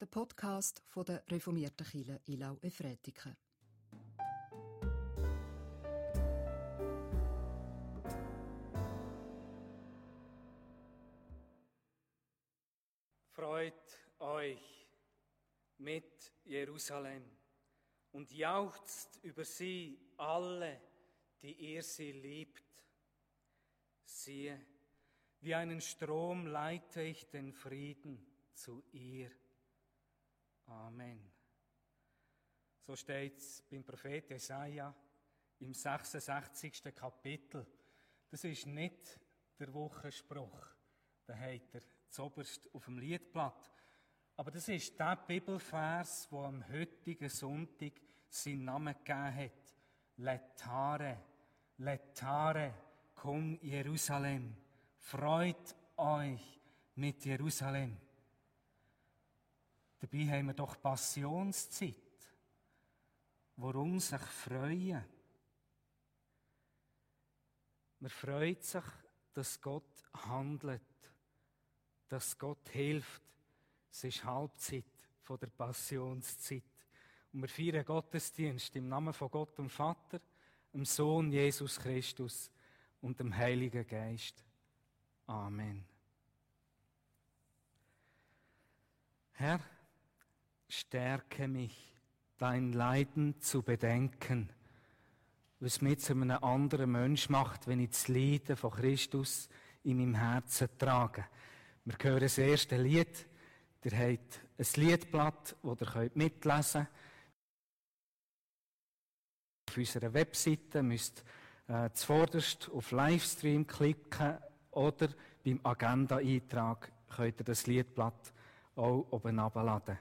der Podcast von der reformierten Kirche Ilau Efretiken. Freut euch mit Jerusalem und jauchzt über sie alle, die ihr sie liebt. Siehe, wie einen Strom leite ich den Frieden zu ihr. Amen. So steht es beim Prophet Jesaja im 66. Kapitel. Das ist nicht der Wochenspruch. Den hat er zoberst auf dem Liedblatt. Aber das ist der Bibelvers, wo am heutigen Sonntag seinen Namen gegeben hat. Letare, Letare, komm Jerusalem. Freut euch mit Jerusalem. Dabei haben wir doch Passionszeit. Warum sich freuen? Man freut sich, dass Gott handelt, dass Gott hilft. Es ist Halbzeit von der Passionszeit. Und wir feiern Gottesdienst im Namen von Gott dem Vater, dem Sohn Jesus Christus und dem Heiligen Geist. Amen. Herr, stärke mich, dein Leiden zu bedenken, was mich zu einem anderen Mensch macht, wenn ich das Leiden von Christus in meinem Herzen trage. Wir hören das erste Lied. Ihr habt ein Liedblatt, das ihr mitlesen könnt. Auf unserer Webseite müsst äh, zuvorderst auf Livestream klicken oder beim Agenda-Eintrag könnt ihr das Liedblatt auch oben abladen.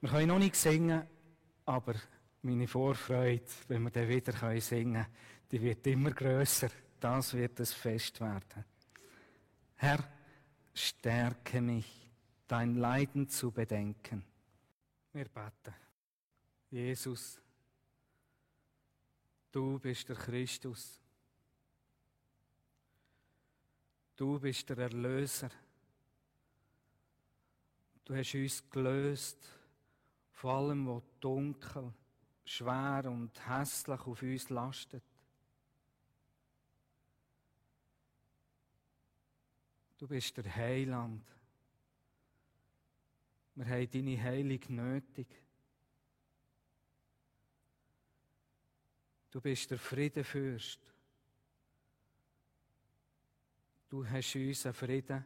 Wir können noch nicht singen, aber meine Vorfreude, wenn wir dann wieder singen können, die wird immer grösser. Das wird es Fest werden. Herr, stärke mich, dein Leiden zu bedenken. Wir beten. Jesus, du bist der Christus. Du bist der Erlöser. Du hast uns gelöst von allem, was dunkel, schwer und hässlich auf uns lastet. Du bist der Heiland. Wir haben deine Heilung nötig. Du bist der Friedenfürst. Du hast uns einen Frieden,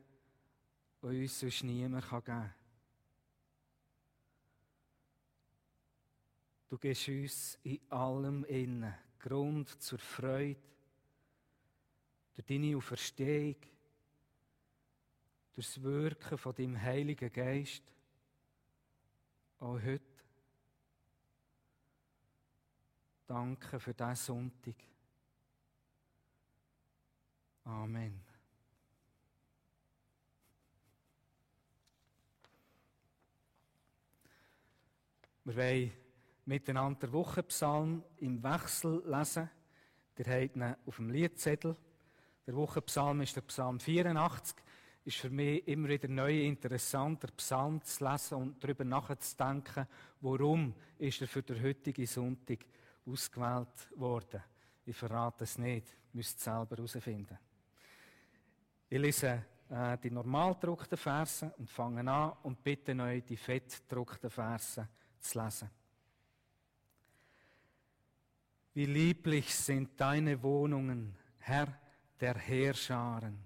den uns sonst niemand geben kann. Du gibst uns in allem innen Grund zur Freude, durch deine Auferstehung, durch das Wirken von deinem Heiligen Geist, auch heute. Danke für diesen Sonntag. Amen. Wir wollen miteinander Wochenpsalm im Wechsel lesen. Der habt ihn auf dem Liedzettel. Der Wochenpsalm ist der Psalm 84. Ist für mich immer wieder neu interessant, der Psalm zu lesen und darüber nachzudenken, warum ist er für den heutigen Sonntag ausgewählt worden. Ich verrate es nicht, müsst es selber herausfinden. Ich lese äh, die normal gedruckten Verse und fange an und bitte euch, die fett gedruckten Verse zu lesen. Wie lieblich sind deine Wohnungen, Herr der Heerscharen.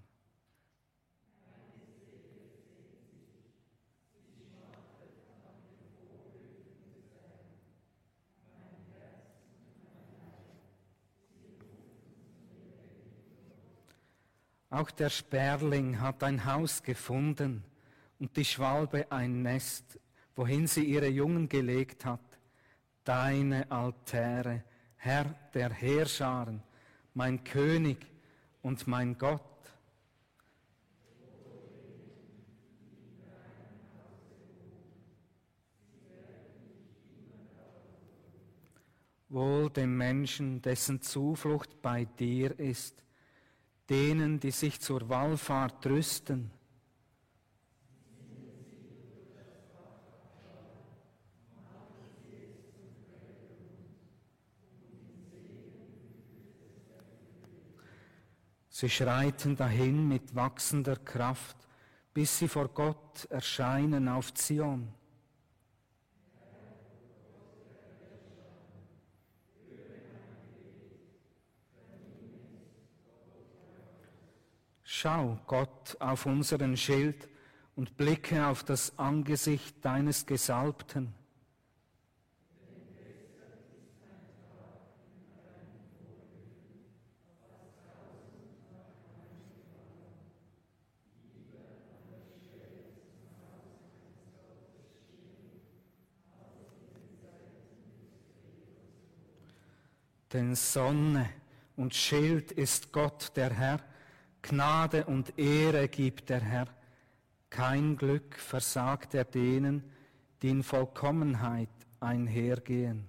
Auch der Sperling hat ein Haus gefunden und die Schwalbe ein Nest, wohin sie ihre Jungen gelegt hat. Deine Altäre, Herr der Heerscharen, mein König und mein Gott. Wohl dem Menschen, dessen Zuflucht bei dir ist, denen, die sich zur Wallfahrt rüsten. Sie schreiten dahin mit wachsender Kraft, bis sie vor Gott erscheinen auf Zion. Schau, Gott, auf unseren Schild und blicke auf das Angesicht deines Gesalbten. Denn Sonne und Schild ist Gott der Herr, Gnade und Ehre gibt der Herr. Kein Glück versagt er denen, die in Vollkommenheit einhergehen.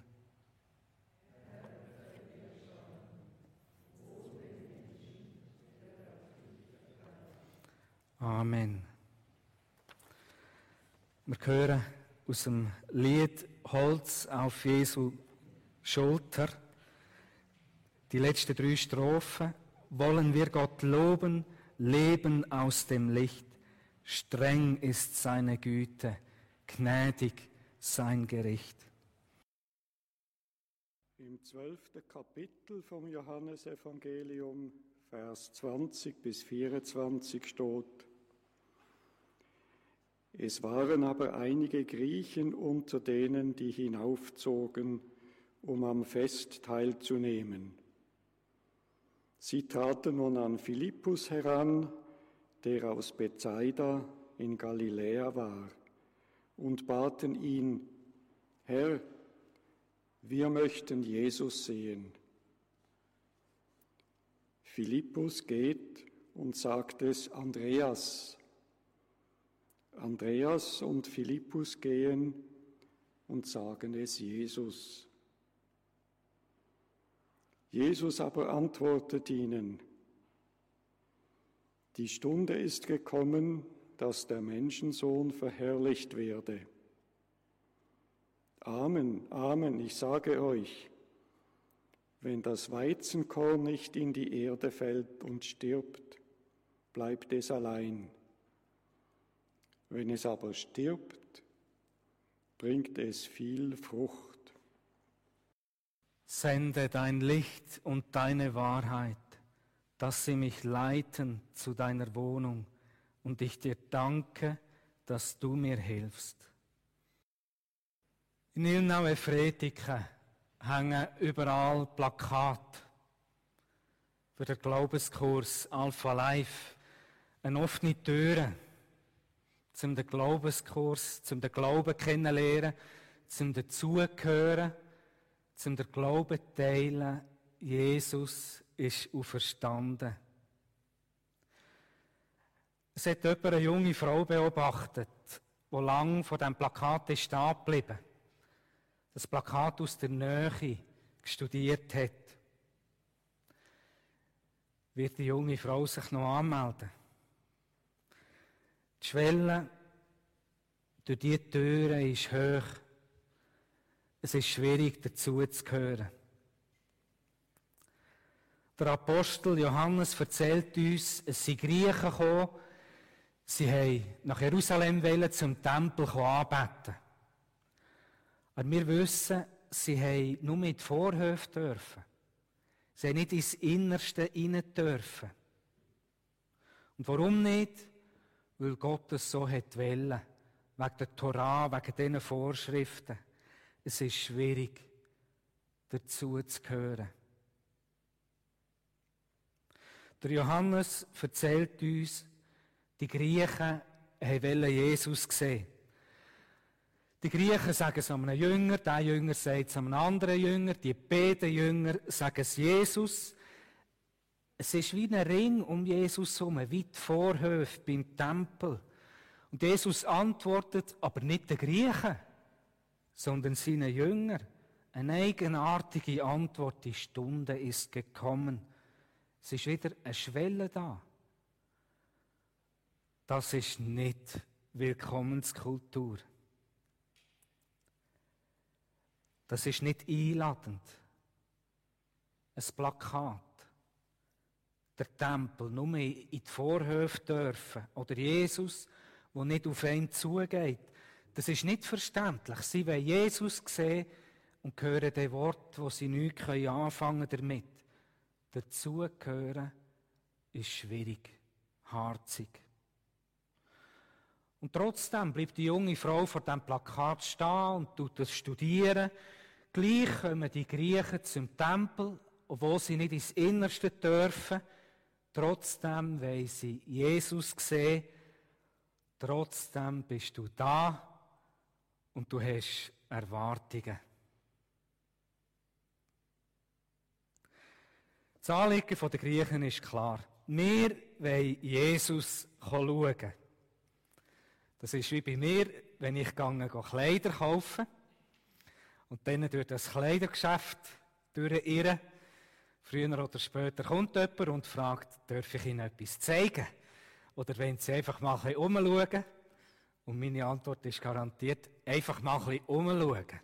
Amen. Wir hören aus dem Lied Holz auf Jesu Schulter die letzten drei Strophen, wollen wir Gott loben, leben aus dem Licht. Streng ist seine Güte, gnädig sein Gericht. Im zwölften Kapitel vom Johannesevangelium, Vers 20 bis 24 steht, es waren aber einige Griechen unter denen, die hinaufzogen, um am Fest teilzunehmen. Sie traten nun an Philippus heran, der aus Bethsaida in Galiläa war, und baten ihn, Herr, wir möchten Jesus sehen. Philippus geht und sagt es Andreas. Andreas und Philippus gehen und sagen es Jesus. Jesus aber antwortet ihnen, die Stunde ist gekommen, dass der Menschensohn verherrlicht werde. Amen, Amen, ich sage euch, wenn das Weizenkorn nicht in die Erde fällt und stirbt, bleibt es allein. Wenn es aber stirbt, bringt es viel Frucht. Sende dein Licht und deine Wahrheit, dass sie mich leiten zu deiner Wohnung. Und ich dir danke, dass du mir hilfst. In Ilnau Fretiken hängen überall Plakate für den Glaubenskurs Alpha Life, eine offene Tür zum Glaubenskurs, zum Glauben kennenlernen, zum dazugehören zum der Glauben teilen, Jesus ist auferstanden. Es hat jemand eine junge Frau beobachtet, die lang vor dem Plakat ist stehen geblieben. Das Plakat aus der Nähe studiert hat. Wird die junge Frau sich noch anmelden? Die Schwelle durch diese Türen ist hoch. Es ist schwierig, dazu zu gehören. Der Apostel Johannes erzählt uns, es sind Griechen gekommen, sie haben nach Jerusalem wollen, zum Tempel anbeten. Aber wir wissen, sie haben nur mit Vorhöfen dürfen. Sie haben nicht ins Innerste hinein dürfen. Und warum nicht? Weil Gott es so hat wollen. Wegen der Torah, wegen diesen Vorschriften. Es ist schwierig, dazu zu gehören. Der Johannes erzählt uns, die Griechen wollen Jesus sehen. Die Griechen sagen es einem Jünger, der Jünger sagt es einem anderen Jünger, die beiden Jünger sagen es Jesus. Es ist wie ein Ring um Jesus herum, wie die Vorhöfe beim Tempel. Und Jesus antwortet, aber nicht den Griechen sondern seine Jünger. Eine eigenartige Antwort, die Stunde ist gekommen. Es ist wieder eine Schwelle da. Das ist nicht Willkommenskultur. Das ist nicht einladend. Ein Plakat. der Tempel nur in die Vorhöfe dürfen oder Jesus, der nicht auf ihn zugeht. Das ist nicht verständlich. Sie wollen Jesus sehen und hören den Wort, wo sie nichts anfangen damit. Dazugehören ist schwierig, harzig. Und trotzdem bleibt die junge Frau vor dem Plakat stehen und tut das studieren. Gleich kommen die Griechen zum Tempel, obwohl sie nicht ins Innerste dürfen. Trotzdem weil sie Jesus sehen. Trotzdem bist du da und du hast Erwartungen. Das Anliegen der Griechen ist klar. Wir wollen Jesus schauen. Das ist wie bei mir, wenn ich gehe, Kleider kaufen und dann durch das Kleidergeschäft durchirren. Früher oder später kommt jemand und fragt, darf ich Ihnen etwas zeigen? Oder wenn Sie einfach mal umschauen. Und meine Antwort ist garantiert, einfach mal ein bisschen umschauen.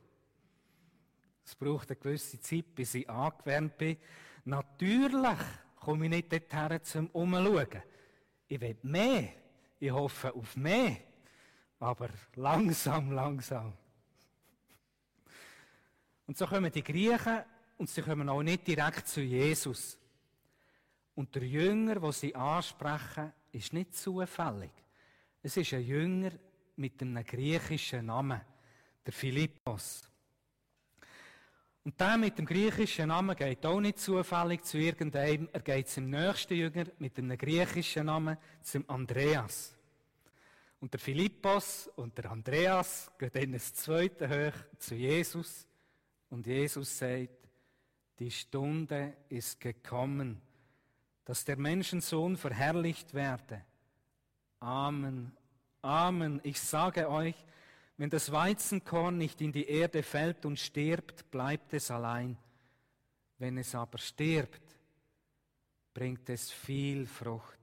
Es braucht eine gewisse Zeit, bis ich angewärmt bin. Natürlich komme ich nicht dorthin zum Umschauen. Ich will mehr. Ich hoffe auf mehr. Aber langsam, langsam. Und so kommen die Griechen und sie kommen auch nicht direkt zu Jesus. Und der Jünger, wo sie ansprechen, ist nicht zufällig. Es ist ein Jünger mit einem griechischen Namen, der Philippos. Und der mit dem griechischen Namen geht auch nicht zufällig zu irgendeinem. Er geht zum nächsten Jünger mit einem griechischen Namen, zum Andreas. Und der Philippos und der Andreas gehen dann ins zweite hoch zu Jesus. Und Jesus sagt, die Stunde ist gekommen, dass der Menschensohn verherrlicht werde. Amen, Amen. Ich sage euch, wenn das Weizenkorn nicht in die Erde fällt und stirbt, bleibt es allein. Wenn es aber stirbt, bringt es viel Frucht.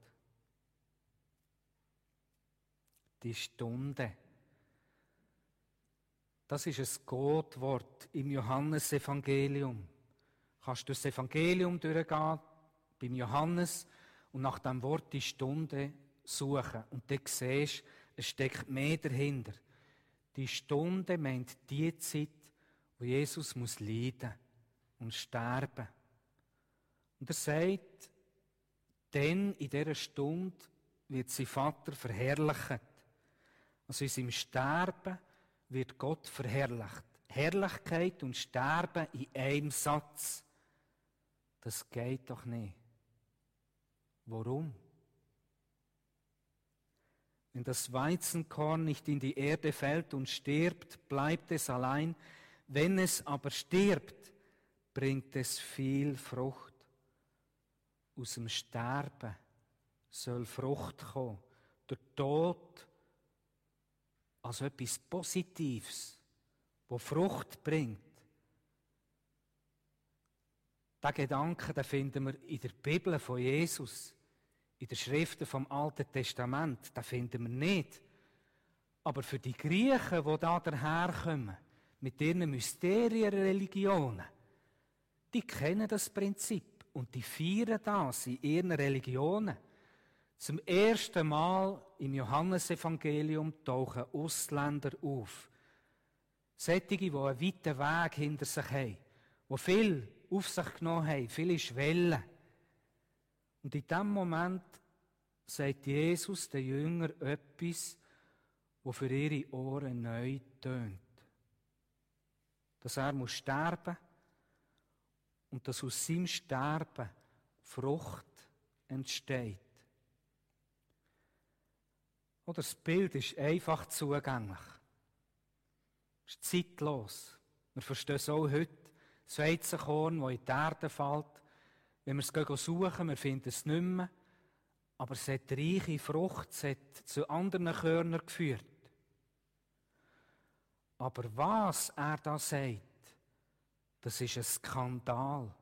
Die Stunde. Das ist ein Gottwort im Johannesevangelium. Kannst du das Evangelium durchgehen, beim Johannes, und nach dem Wort die Stunde suchen. Und dann siehst du, es steckt mehr dahinter. Die Stunde meint die Zeit, wo Jesus muss leiden und sterben. Und er sagt, denn in dieser Stunde wird sein Vater verherrlicht. Also in seinem Sterben wird Gott verherrlicht. Herrlichkeit und Sterben in einem Satz. Das geht doch nicht. Warum? Wenn das Weizenkorn nicht in die Erde fällt und stirbt, bleibt es allein. Wenn es aber stirbt, bringt es viel Frucht. Aus dem Sterben soll Frucht kommen. Der Tod als etwas Positives, wo Frucht bringt. Diesen Gedanken den finden wir in der Bibel von Jesus in den Schriften vom Alten Testament, da finden wir nicht. Aber für die Griechen, die da daherkommen, mit ihren Mysterienreligionen, die kennen das Prinzip und die feiern das in ihren Religionen. Zum ersten Mal im Johannesevangelium tauchen Ausländer auf. Sättige, die einen weiten Weg hinter sich haben, die viel auf sich genommen haben, viele Schwellen. Und in dem Moment sagt Jesus den Jünger etwas, wo für ihre Ohren neu tönt. Dass er muss sterben und dass aus seinem Sterben Frucht entsteht. Oder das Bild ist einfach zugänglich. Es ist zeitlos. Wir verstehen es auch heute. Das Weizenkorn, das in die Erde fällt, wenn wir es suchen, wir finden es nicht mehr. Aber es hat reiche Frucht, es hat zu anderen Körnern geführt. Aber was er da sagt, das ist ein Skandal.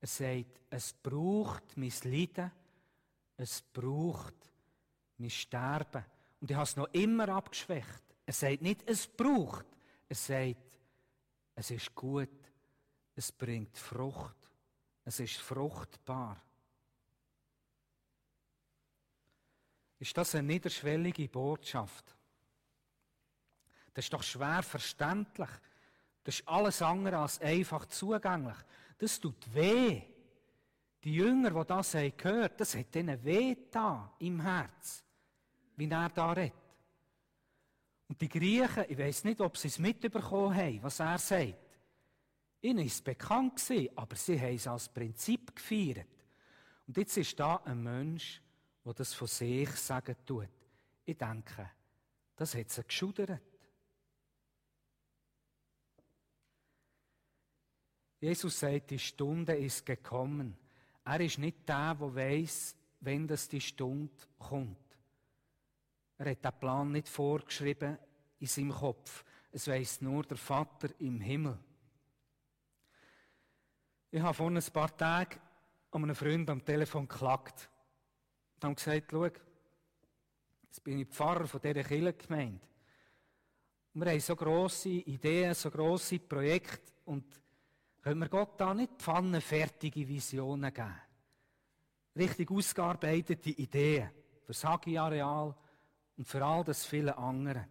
Er sagt, es braucht mein Leiden, es braucht mein Sterben. Und ich habe es noch immer abgeschwächt. Er sagt nicht, es braucht. Er sagt, es ist gut, es bringt Frucht. Es ist fruchtbar. ist das eine niederschwellige Botschaft. Das ist doch schwer verständlich. Das ist alles andere als einfach zugänglich. Das tut weh. Die Jünger, die das haben gehört, das hat ihnen weh da im Herz, wie er da redet. Und die Griechen, ich weiß nicht, ob sie es mitbekommen haben, was er sagt. Ihnen ist es bekannt gewesen, aber sie haben es als Prinzip gefeiert. Und jetzt ist da ein Mensch, der das von sich sagen tut. Ich denke, das hat sie geschudert. Jesus sagt, die Stunde ist gekommen. Er ist nicht der, der weiß, wenn das die Stunde kommt. Er hat den Plan nicht vorgeschrieben in seinem Kopf. Es weiß nur der Vater im Himmel. Ich habe vor ein paar Tagen an einem Freund am Telefon geklagt. Und habe gesagt, schau, jetzt bin ich Pfarrer von dieser Kirchengemeinde. Wir haben so grosse Ideen, so grosse Projekte und können wir Gott da nicht pfannenfertige Visionen geben? Richtig ausgearbeitete Ideen für das Hagi-Areal und für all das viele andere.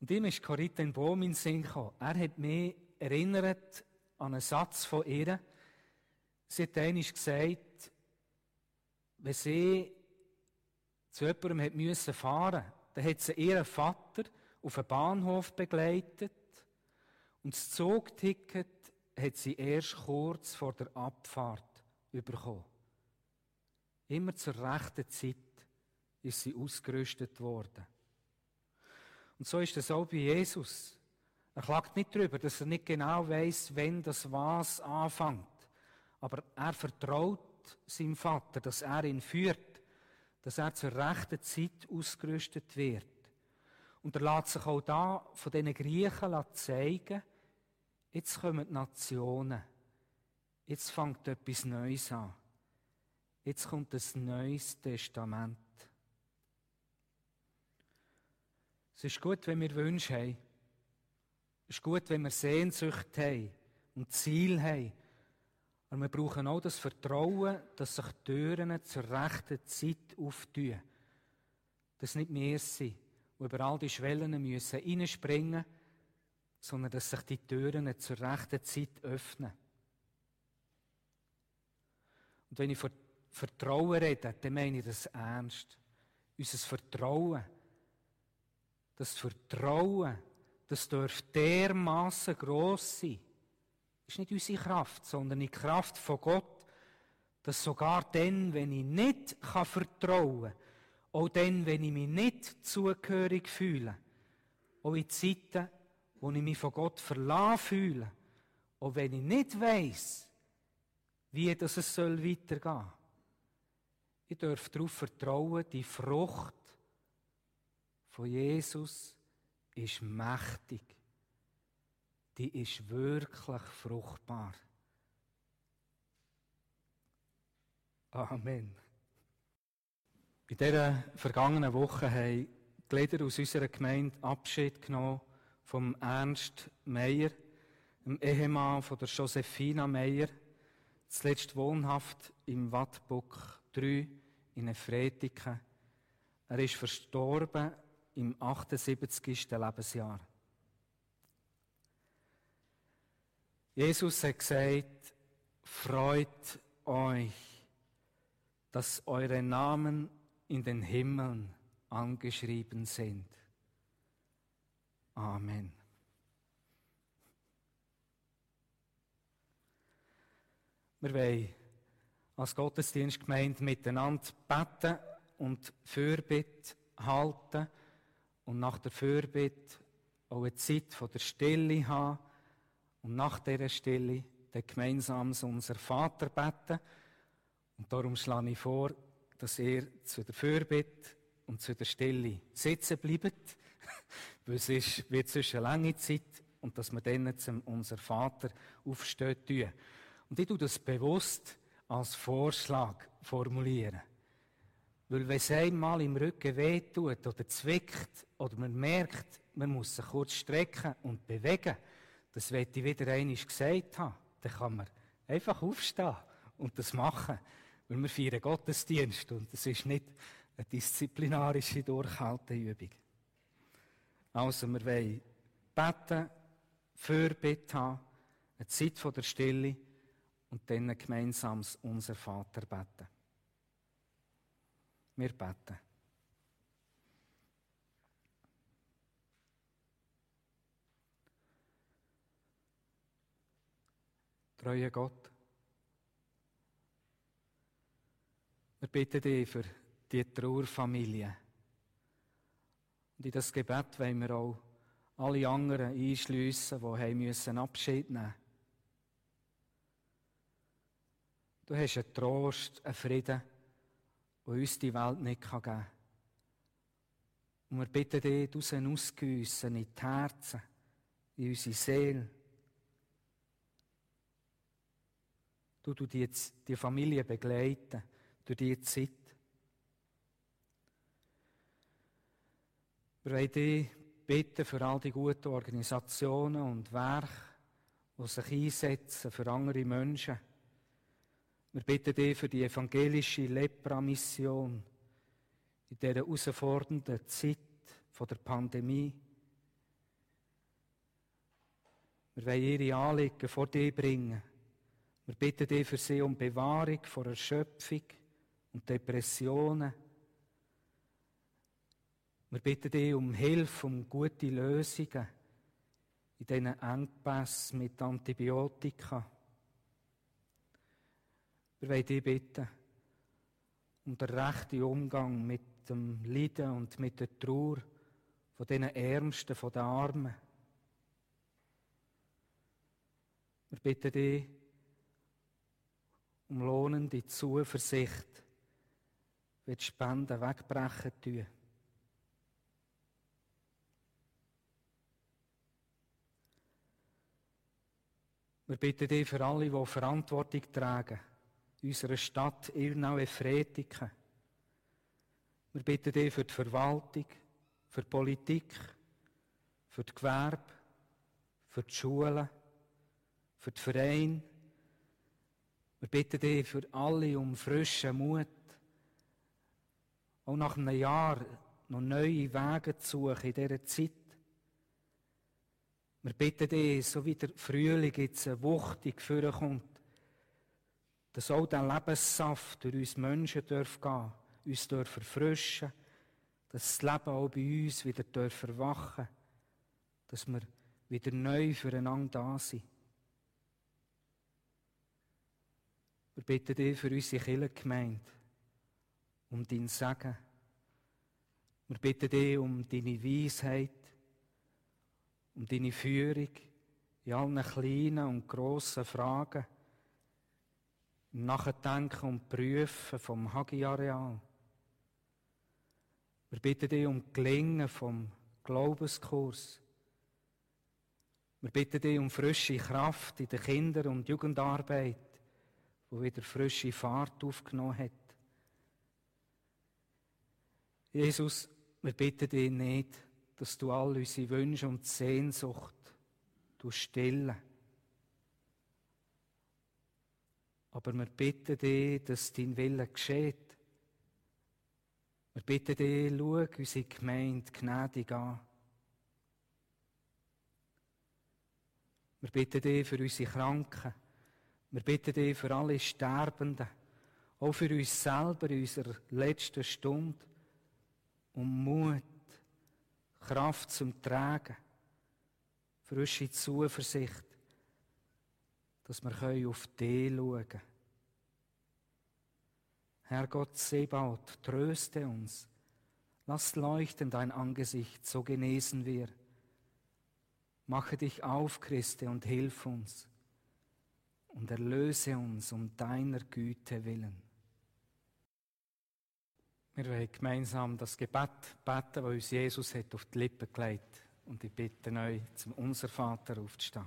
Und ihm ist Corita in Bohm in den Sinn gekommen. Er hat mich erinnert an einen Satz von ihr. Sie hat einmal gesagt, wenn sie zu jemandem fahren dann hat sie ihren Vater auf den Bahnhof begleitet und das Zugticket hat sie erst kurz vor der Abfahrt bekommen. Immer zur rechten Zeit ist sie ausgerüstet worden. Und so ist es auch bei Jesus. Er klagt nicht darüber, dass er nicht genau weiß, wenn das was anfängt. Aber er vertraut seinem Vater, dass er ihn führt, dass er zur rechten Zeit ausgerüstet wird. Und er lässt sich auch da von diesen Griechen zeigen, Jetzt kommen die Nationen. Jetzt fängt etwas Neues an. Jetzt kommt ein neues Testament. Es ist gut, wenn wir Wünsche haben. Es ist gut, wenn wir Sehnsucht haben und Ziel haben. Aber wir brauchen auch das Vertrauen, dass sich Türen zur rechten Zeit auftun. Dass nicht sind, die über all die Schwellen müssen reinspringen müssen sondern dass sich die Türen zur rechten Zeit öffnen. Und wenn ich von Vertrauen rede, dann meine ich das ernst. Unser Vertrauen, das Vertrauen, das darf dermaßen gross sein. Das ist nicht unsere Kraft, sondern die Kraft von Gott, dass sogar dann, wenn ich nicht vertrauen kann, auch dann, wenn ich mich nicht zugehörig fühle, auch in Zeiten, wo ich mich von Gott verlassen fühle, auch wenn ich nicht weiß, wie das es soll weitergehen. Ich darf darauf vertrauen, die Frucht von Jesus ist mächtig. Die ist wirklich fruchtbar. Amen. In dieser vergangenen Woche haben die Glieder aus unserer Gemeinde Abschied genommen vom Ernst Meyer, dem Ehemann von der Josephina Meyer, zuletzt wohnhaft im Wattbuck 3 in Efretiken. Er ist verstorben im 78. Lebensjahr. Jesus hat gesagt, freut euch, dass eure Namen in den Himmeln angeschrieben sind. Amen. Wir wollen als Gottesdienstgemeinde miteinander beten und Fürbitte halten und nach der Fürbitte auch eine Zeit von der Stille haben und nach dieser Stille dann gemeinsam unser Vater beten. Und darum schlage ich vor, dass ihr zu der Fürbitte und zu der Stille sitzen bleibt weil es ist, wird sonst eine lange Zeit und dass wir dann zum unser Vater aufstehen tun. Und ich tue das bewusst als Vorschlag formulieren. Weil wenn es einmal im Rücken wehtut oder zwickt oder man merkt, man muss sich kurz strecken und bewegen, das wird ich wieder einmal gesagt haben, dann kann man einfach aufstehen und das machen. Weil wir feiern Gottesdienst und es ist nicht eine disziplinarische Durchhalteübung. Also, wir wollen beten, Fürbitte haben, eine Zeit der Stille und dann ein gemeinsames Unser Vater beten. Wir beten. Treuer Gott, wir bitten dich für die Trauerfamilie. Und in das Gebet wollen wir auch alle anderen einschliessen, die haben müssen Abschied nehmen Du hast einen Trost, einen Frieden, den uns die Welt nicht geben kann. Und wir bitten dich, du sie ausgüssen in die Herzen, in unsere Seele. Du, du die, die Familie begleiten durch diese Zeit. Wir wollen dich bitten für all die guten Organisationen und Werke, die sich einsetzen für andere Menschen. Wir bitten dich für die evangelische Lepra-Mission in dieser herausfordernden Zeit der Pandemie. Wir wollen ihre Anliegen vor dir bringen. Wir bitten dich für sie um Bewahrung vor Erschöpfung und Depressionen wir bitten dich um Hilfe, um gute Lösungen in diesen Engpässen mit Antibiotika. Wir wollen dich bitten um den rechten Umgang mit dem Leiden und mit der Trauer von diesen Ärmsten, von den Armen. Wir bitten dich um lohnende Zuversicht, wie die Spenden wegbrechen tun. Wir bitten dich für alle, die Verantwortung tragen, unserer Stadt Ilnau-Efretiken. Wir bitten dich für die Verwaltung, für die Politik, für die Gewerbe, für die Schulen, für die Vereine. Wir bitten dich für alle um frischen Mut, auch nach einem Jahr noch neue Wege zu suchen in dieser Zeit. Wir bitten dich, so wie der Frühling jetzt wuchtig vorkommt, dass auch der Lebenssaft durch uns Menschen darf gehen, uns darf erfrischen, dass das Leben auch bei uns wieder darf erwachen, dass wir wieder neu füreinander da sind. Wir bitten dich für unsere Kirchengemeinde, um dein Segen. Wir bitten dich um deine Weisheit, um deine Führung in allen kleinen und grossen Fragen, Nachdenken und Prüfen vom Hagi-Areal. Wir bitten dich um Gelingen vom Glaubenskurs. Wir bitten dich um frische Kraft in der Kinder- und Jugendarbeit, wo wieder frische Fahrt aufgenommen hat. Jesus, wir bitten dich nicht, dass du all unsere Wünsche und Sehnsucht stillen. Aber wir bitten dich, dass dein Wille geschieht. Wir bitten dich, schau unsere Gemeinde gnädig an. Wir bitten dich für unsere Kranken. Wir bitten dich für alle Sterbenden. Auch für uns selber in unserer letzten Stunde. Um Mut Kraft zum Tragen, frische Zuversicht, dass wir auf dich schauen können. Herr Gott Sebaut, tröste uns. Lass leuchten dein Angesicht, so genesen wir. Mache dich auf, Christe, und hilf uns und erlöse uns um deiner Güte willen. Wir wollen gemeinsam das Gebet beten, das uns Jesus hat auf die Lippen gelegt. Und ich bitte euch, zum Unser Vater aufzustehen.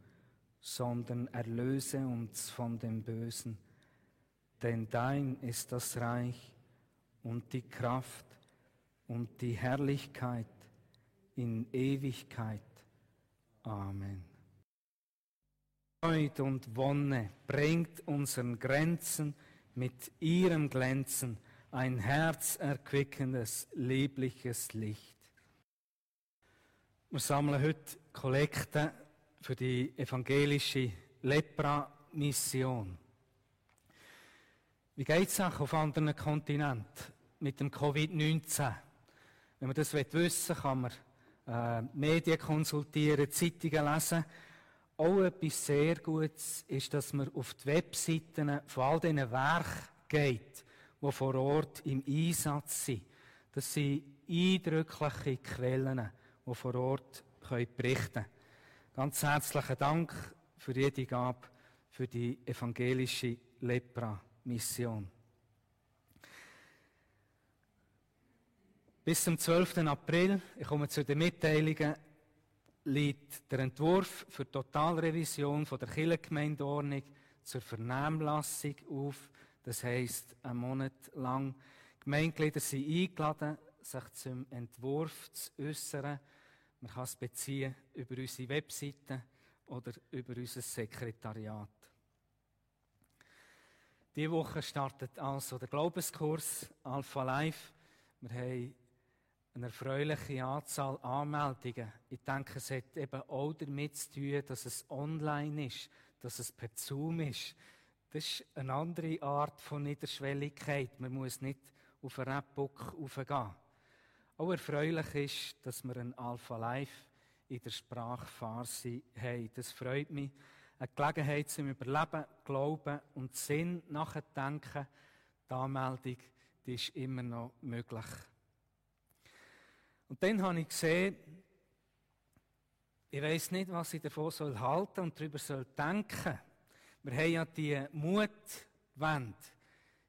sondern erlöse uns von dem Bösen. Denn dein ist das Reich und die Kraft und die Herrlichkeit in Ewigkeit. Amen. Freude und Wonne bringt unseren Grenzen mit ihrem Glänzen ein herzerquickendes, liebliches Licht. Wir sammeln heute Kollekten für die evangelische Lepra-Mission. Wie geht es auf anderen Kontinenten mit dem Covid-19? Wenn man das wissen will, kann man äh, Medien konsultieren, Zeitungen lesen. Auch etwas sehr Gutes ist, dass man auf die Webseiten von all diesen Werken geht, die vor Ort im Einsatz sind. Das sind eindrückliche Quellen, die vor Ort berichten können. Ganz herzlichen Dank für jede Gabe für die evangelische Lepra-Mission. Bis zum 12. April, ich komme zu den Mitteilungen, liegt der Entwurf für die Totalrevision der Kirchengemeindeordnung zur Vernehmlassung auf. Das heisst, einen Monat lang. Gemeindeglieder sind eingeladen, sich zum Entwurf zu äußern. Man kann es beziehen über unsere Webseite oder über unser Sekretariat. Diese Woche startet also der Glaubenskurs Alpha Life. Wir haben eine erfreuliche Anzahl Anmeldungen. Ich denke, es hat eben auch damit zu tun, dass es online ist, dass es per Zoom ist. Das ist eine andere Art von Niederschwelligkeit. Man muss nicht auf ein Rapbook aufgehen. Auch erfreulich ist, dass wir ein Alpha Live in der Sprache Farsi haben. Das freut mich. Eine Gelegenheit zum Überleben, Glauben und Sinn nachdenken. Die Anmeldung die ist immer noch möglich. Und dann habe ich gesehen, ich weiß nicht, was ich davon soll halten und darüber soll denken. Wir haben ja die Mutwand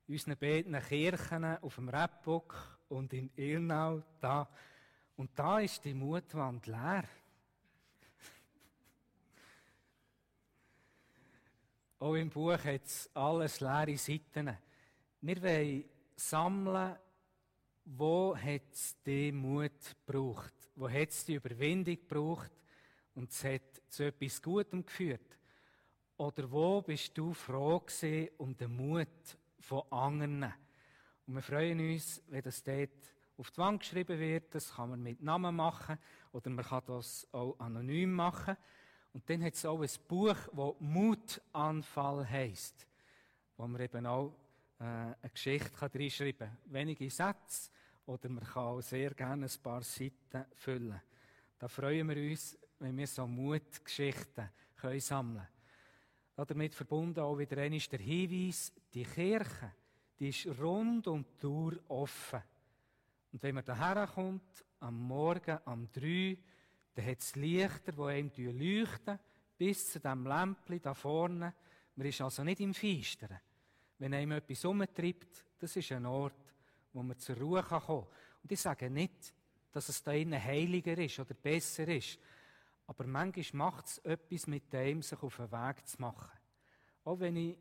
in unseren beiden Kirchen auf dem Rebbock und in Irnau da. Und da ist die Mutwand leer. Auch im Buch hat es alles leere Seiten. Wir wollen sammeln wo hat es den Mut gebraucht? Wo hat es die Überwindung gebraucht? Und es hat zu etwas Gutem geführt? Oder wo bist du froh gewesen um den Mut von anderen? Und wir freuen uns, wenn das dort auf die Wand geschrieben wird. Das kann man mit Namen machen oder man kann das auch anonym machen. Und dann hat es auch ein Buch, das Mutanfall heisst, wo man eben auch äh, eine Geschichte reinschreiben kann. Wenige Sätze oder man kann auch sehr gerne ein paar Seiten füllen. Da freuen wir uns, wenn wir so Mutgeschichten können sammeln können. Damit verbunden auch wieder einmal der Hinweis, die Kirche, die ist rund um die Tour offen. Und wenn man daher kommt, am Morgen um drei, dann hat es Lichter, die einem leuchten, bis zu dem Lämpchen da vorne. Man ist also nicht im Feistern. Wenn einem etwas umtreibt, das ist ein Ort, wo man zur Ruhe kommen kann. Und ich sage nicht, dass es da innen heiliger ist oder besser ist. Aber manchmal macht es etwas mit dem, sich auf den Weg zu machen. Auch wenn ich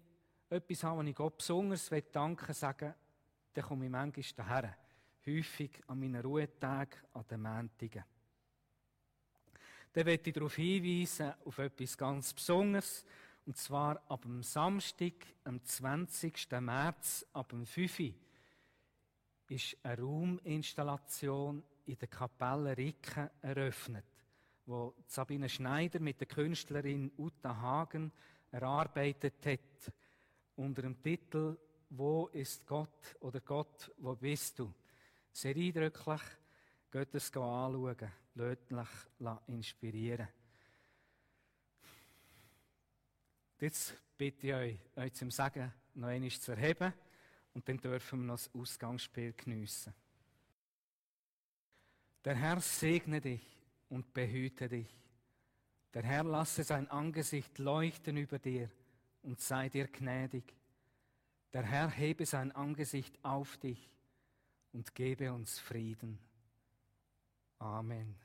etwas habe, was ich Gott besonders danken sagen dann komme ich manchmal daher. Häufig an meinen Ruhetagen, an den Mäntigen. Dann möchte ich darauf hinweisen, auf etwas ganz Besonderes. Und zwar ab dem Samstag, am 20. März, ab dem 5 Uhr, ist eine Rauminstallation in der Kapelle Ricken eröffnet, wo Sabine Schneider mit der Künstlerin Uta Hagen erarbeitet hat, unter dem Titel Wo ist Gott oder Gott, wo bist du? Sehr eindrücklich, geht es anschauen, lötlich inspirieren. Jetzt bitte ich euch, euch zum Sagen noch einmal zu erheben. Und dann dürfen wir noch das Ausgangsspiel geniessen. Der Herr segne dich und behüte dich. Der Herr lasse sein Angesicht leuchten über dir und sei dir gnädig. Der Herr hebe sein Angesicht auf dich und gebe uns Frieden. Amen.